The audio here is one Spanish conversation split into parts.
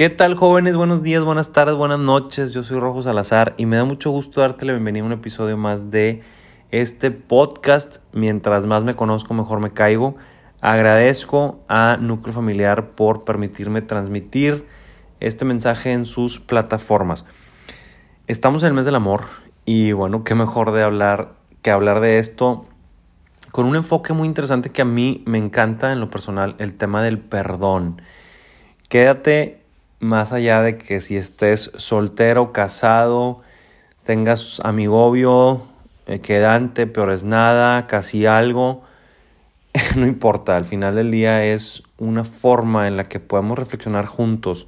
¿Qué tal jóvenes? Buenos días, buenas tardes, buenas noches. Yo soy Rojo Salazar y me da mucho gusto darte la bienvenida a un episodio más de este podcast. Mientras más me conozco, mejor me caigo. Agradezco a Núcleo Familiar por permitirme transmitir este mensaje en sus plataformas. Estamos en el mes del amor y bueno, qué mejor de hablar que hablar de esto con un enfoque muy interesante que a mí me encanta en lo personal, el tema del perdón. Quédate más allá de que si estés soltero, casado, tengas amigobio, eh, quedante, peor es nada, casi algo, no importa, al final del día es una forma en la que podemos reflexionar juntos.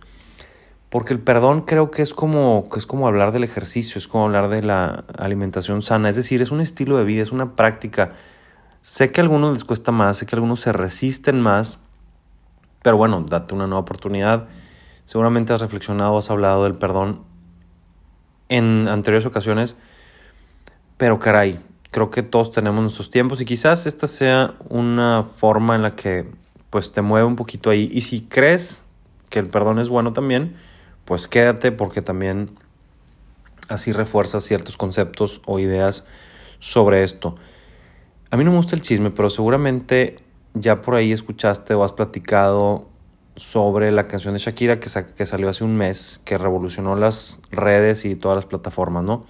Porque el perdón creo que es como, es como hablar del ejercicio, es como hablar de la alimentación sana, es decir, es un estilo de vida, es una práctica. Sé que a algunos les cuesta más, sé que a algunos se resisten más, pero bueno, date una nueva oportunidad Seguramente has reflexionado, has hablado del perdón en anteriores ocasiones, pero caray, creo que todos tenemos nuestros tiempos y quizás esta sea una forma en la que pues te mueve un poquito ahí. Y si crees que el perdón es bueno también, pues quédate porque también así refuerzas ciertos conceptos o ideas sobre esto. A mí no me gusta el chisme, pero seguramente ya por ahí escuchaste o has platicado sobre la canción de Shakira que, que salió hace un mes, que revolucionó las redes y todas las plataformas, ¿no?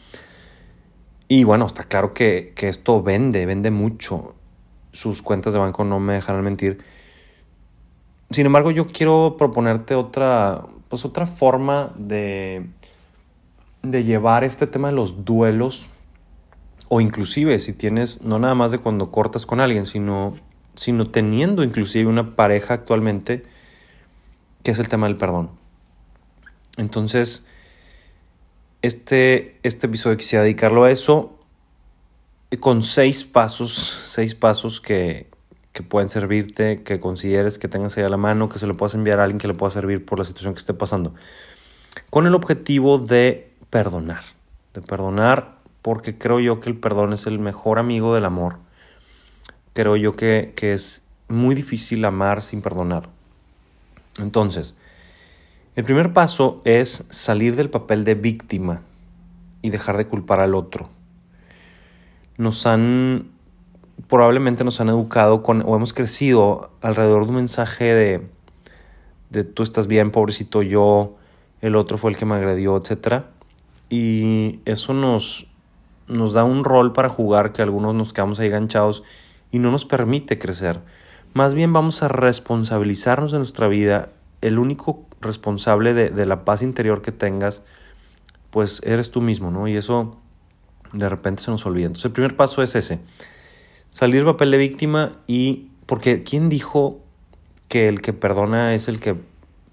Y bueno, está claro que, esto vende, vende mucho. Sus cuentas de banco no me dejarán mentir. Sin embargo, yo quiero proponerte otra, pues otra forma de, de llevar este tema de los duelos, o inclusive si tienes, no nada más de cuando cortas con alguien, sino, sino teniendo inclusive una pareja actualmente, que es el tema del perdón. Entonces, este, este episodio quisiera dedicarlo a eso con seis pasos, seis pasos que, que pueden servirte, que consideres que tengas ahí a la mano, que se lo puedas enviar a alguien que le pueda servir por la situación que esté pasando. Con el objetivo de perdonar, de perdonar porque creo yo que el perdón es el mejor amigo del amor. Creo yo que, que es muy difícil amar sin perdonar. Entonces, el primer paso es salir del papel de víctima y dejar de culpar al otro. Nos han, probablemente nos han educado con, o hemos crecido alrededor de un mensaje de, de tú estás bien, pobrecito yo, el otro fue el que me agredió, etc. Y eso nos, nos da un rol para jugar que algunos nos quedamos ahí enganchados y no nos permite crecer. Más bien vamos a responsabilizarnos de nuestra vida. El único responsable de, la paz interior que tengas, pues eres tú mismo, ¿no? Y eso de repente se nos olvida. Entonces el primer paso es ese. Salir papel de víctima y... Porque ¿quién dijo que el que perdona es el que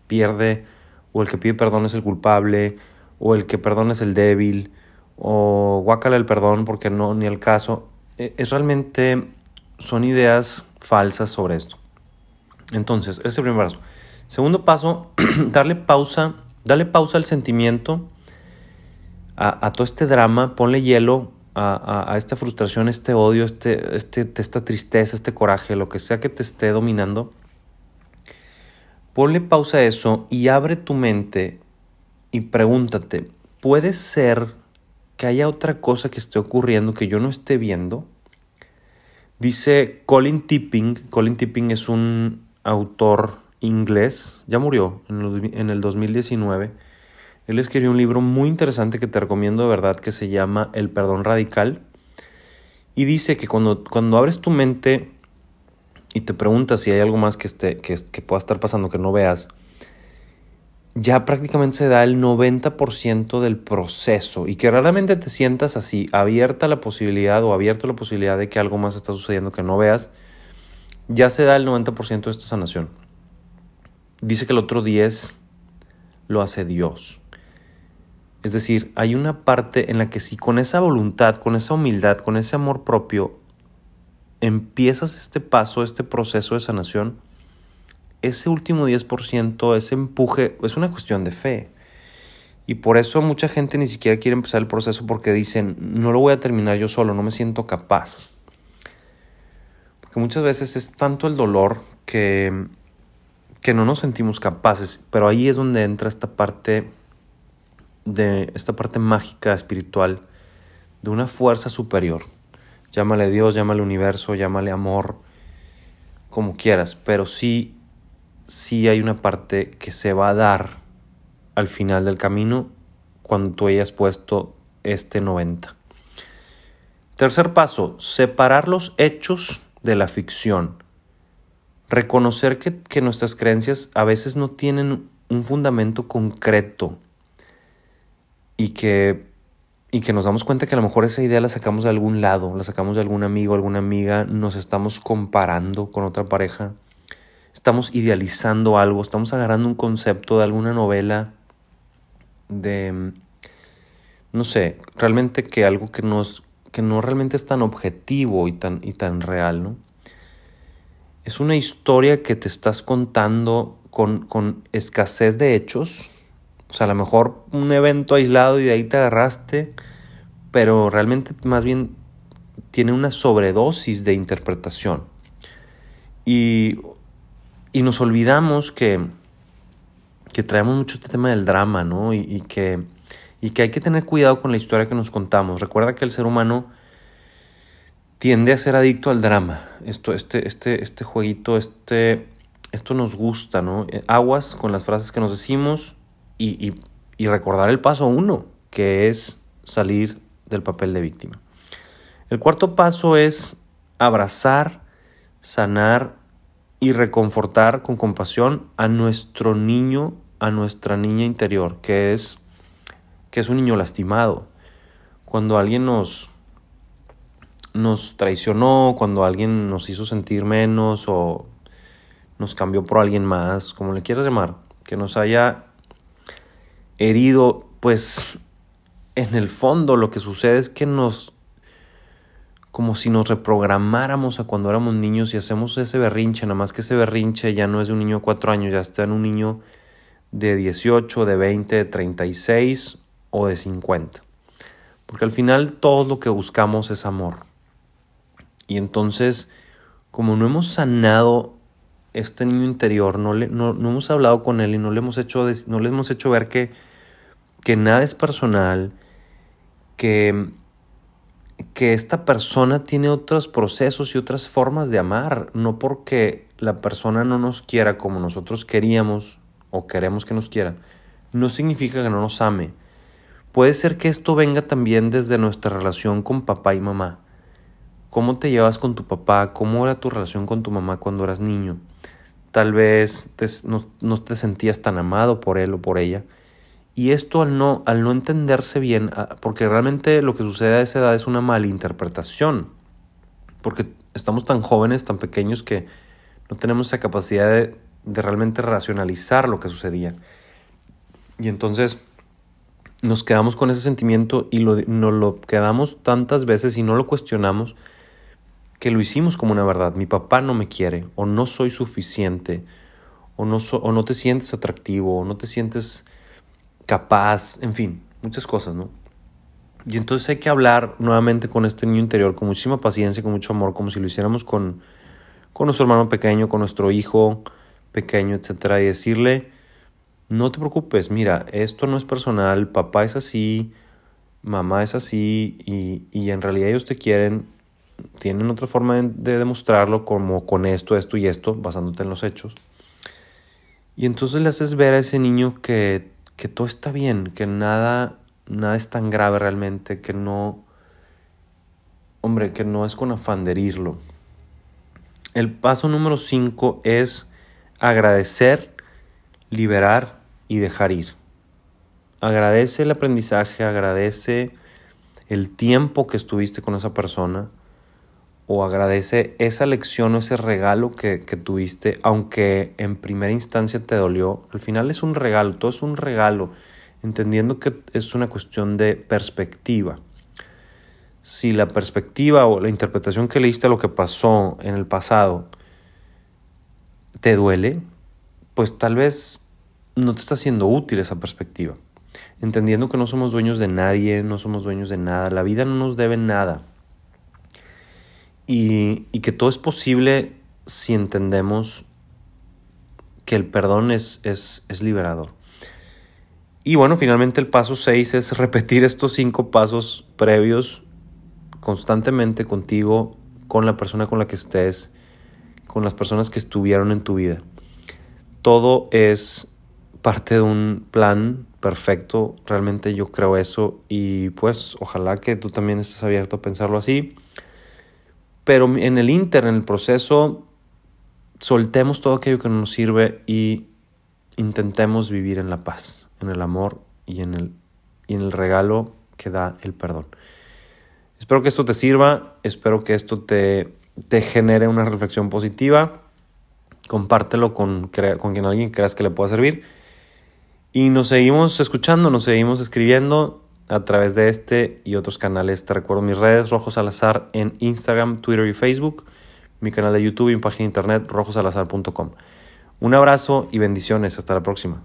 pierde o el que pide perdón es el culpable o el que perdona es el débil o guácala el perdón porque no, ni el caso? E, es realmente son ideas falsas sobre esto. Entonces, ese es el primer paso. Segundo paso, darle pausa, darle pausa al sentimiento, a, todo este drama, ponle hielo a, esta frustración, este odio, este, este, esta tristeza, este coraje, lo que sea que te esté dominando. Ponle pausa a eso y abre tu mente y pregúntate, ¿puede ser que haya otra cosa que esté ocurriendo que yo no esté viendo? Dice Colin Tipping, Colin Tipping es un autor inglés, ya murió en el 2019. Él escribió un libro muy interesante que te recomiendo de verdad que se llama El perdón radical. Y dice que cuando, cuando abres tu mente y te preguntas si hay algo más que, esté, que, que pueda estar pasando que no veas, ya prácticamente se da el 90% del proceso y que raramente te sientas así, abierta la posibilidad o abierto la posibilidad de que algo más está sucediendo que no veas, ya se da el 90% de esta sanación. Dice que el otro 10 lo hace Dios. Es decir, hay una parte en la que si con esa voluntad, con esa humildad, con ese amor propio, empiezas este paso, este proceso de sanación, ese último 10%, ese empuje, es una cuestión de fe. Y por eso mucha gente ni siquiera quiere empezar el proceso porque dicen, no lo voy a terminar yo solo, no me siento capaz. Porque muchas veces es tanto el dolor que, que no nos sentimos capaces, pero ahí es donde entra esta parte de esta parte mágica espiritual de una fuerza superior. Llámale Dios, llámale universo, llámale amor, como quieras, pero sí sí hay una parte que se va a dar al final del camino cuando tú hayas puesto este 90. Tercer paso, separar los hechos de la ficción. Reconocer que, que nuestras creencias a veces no tienen un fundamento concreto y que, y que nos damos cuenta que a lo mejor esa idea la sacamos de algún lado, la sacamos de algún amigo, alguna amiga, nos estamos comparando con otra pareja, estamos idealizando algo, estamos agarrando un concepto de alguna novela, de, no sé, realmente que algo que, nos, que no realmente es tan objetivo y tan, y tan real, ¿no? Es una historia que te estás contando con, con escasez de hechos, o sea, a lo mejor un evento aislado y de ahí te agarraste, pero realmente más bien tiene una sobredosis de interpretación. Y y nos olvidamos que, que traemos mucho este tema del drama, ¿no? Y, que, y que hay que tener cuidado con la historia que nos contamos. Recuerda que el ser humano tiende a ser adicto al drama. Esto, este, este, este jueguito, este, esto nos gusta, ¿no? Eh, aguas con las frases que nos decimos y, y, y recordar el paso uno, que es salir del papel de víctima. El cuarto paso es abrazar, sanar y reconfortar con compasión a nuestro niño, a nuestra niña interior, que es, que es un niño lastimado. Cuando alguien nos, nos traicionó, cuando alguien nos hizo sentir menos o nos cambió por alguien más, como le quieras llamar, que nos haya herido, pues en el fondo lo que sucede es que nos como si nos reprogramáramos a cuando éramos niños y hacemos ese berrinche, nada más que ese berrinche ya no es de un niño de 4 años, ya está en un niño de 18, de 20, de 36 o de 50. Porque al final todo lo que buscamos es amor. Y entonces, como no hemos sanado este niño interior, no, le, no, hemos hablado con él y no le hemos hecho, no le hemos hecho ver que, que nada es personal, que que esta persona tiene otros procesos y otras formas de amar, no porque la persona no nos quiera como nosotros queríamos o queremos que nos quiera, no significa que no nos ame. Puede ser que esto venga también desde nuestra relación con papá y mamá. ¿Cómo te llevas con tu papá? ¿Cómo era tu relación con tu mamá cuando eras niño? Tal vez no, no te sentías tan amado por él o por ella y esto al no, al no entenderse bien, ah, porque realmente lo que sucede a esa edad es una malinterpretación, porque estamos tan jóvenes, tan pequeños que no tenemos esa capacidad de, realmente racionalizar lo que sucedía. Y entonces nos quedamos con ese sentimiento y lo, nos lo quedamos tantas veces y no lo cuestionamos que lo hicimos como una verdad. Mi papá no me quiere o no soy suficiente o no, o no te sientes atractivo o no te sientes capaz, en fin, muchas cosas, ¿no? Y entonces hay que hablar nuevamente con este niño interior con muchísima paciencia, con mucho amor, como si lo hiciéramos con, con nuestro hermano pequeño, con nuestro hijo pequeño, etcétera, y decirle, no te preocupes, mira, esto no es personal, papá es así, mamá es así, y, y en realidad ellos te quieren, tienen otra forma de, de demostrarlo como con esto, esto y esto, basándote en los hechos. Y entonces le haces ver a ese niño que que todo está bien, que nada, nada es tan grave realmente, que no, hombre, que no es con afán de herirlo. El paso número 5 es agradecer, liberar y dejar ir. Agradece el aprendizaje, agradece el tiempo que estuviste con esa persona o agradece esa lección o ese regalo que, tuviste, aunque en primera instancia te dolió, al final es un regalo, todo es un regalo, entendiendo que es una cuestión de perspectiva. Si la perspectiva o la interpretación que le diste a lo que pasó en el pasado te duele, pues tal vez no te está siendo útil esa perspectiva. Entendiendo que no somos dueños de nadie, no somos dueños de nada, la vida no nos debe nada y, que todo es posible si entendemos que el perdón es, es, liberador. Y bueno, finalmente el paso 6 es repetir estos cinco pasos previos constantemente contigo, con la persona con la que estés, con las personas que estuvieron en tu vida. Todo es parte de un plan perfecto, realmente yo creo eso y pues ojalá que tú también estés abierto a pensarlo así. Pero en el inter, en el proceso, soltemos todo aquello que no nos sirve y intentemos vivir en la paz, en el amor y en el, y en el regalo que da el perdón. Espero que esto te sirva, espero que esto te, te genere una reflexión positiva. Compártelo con, con quien alguien creas que le pueda servir. Y nos seguimos escuchando, nos seguimos escribiendo a través de este y otros canales. Te recuerdo mis redes, Rojo Salazar en Instagram, Twitter y Facebook, mi canal de YouTube y mi página de internet, rojosalazar.com. Un abrazo y bendiciones. Hasta la próxima.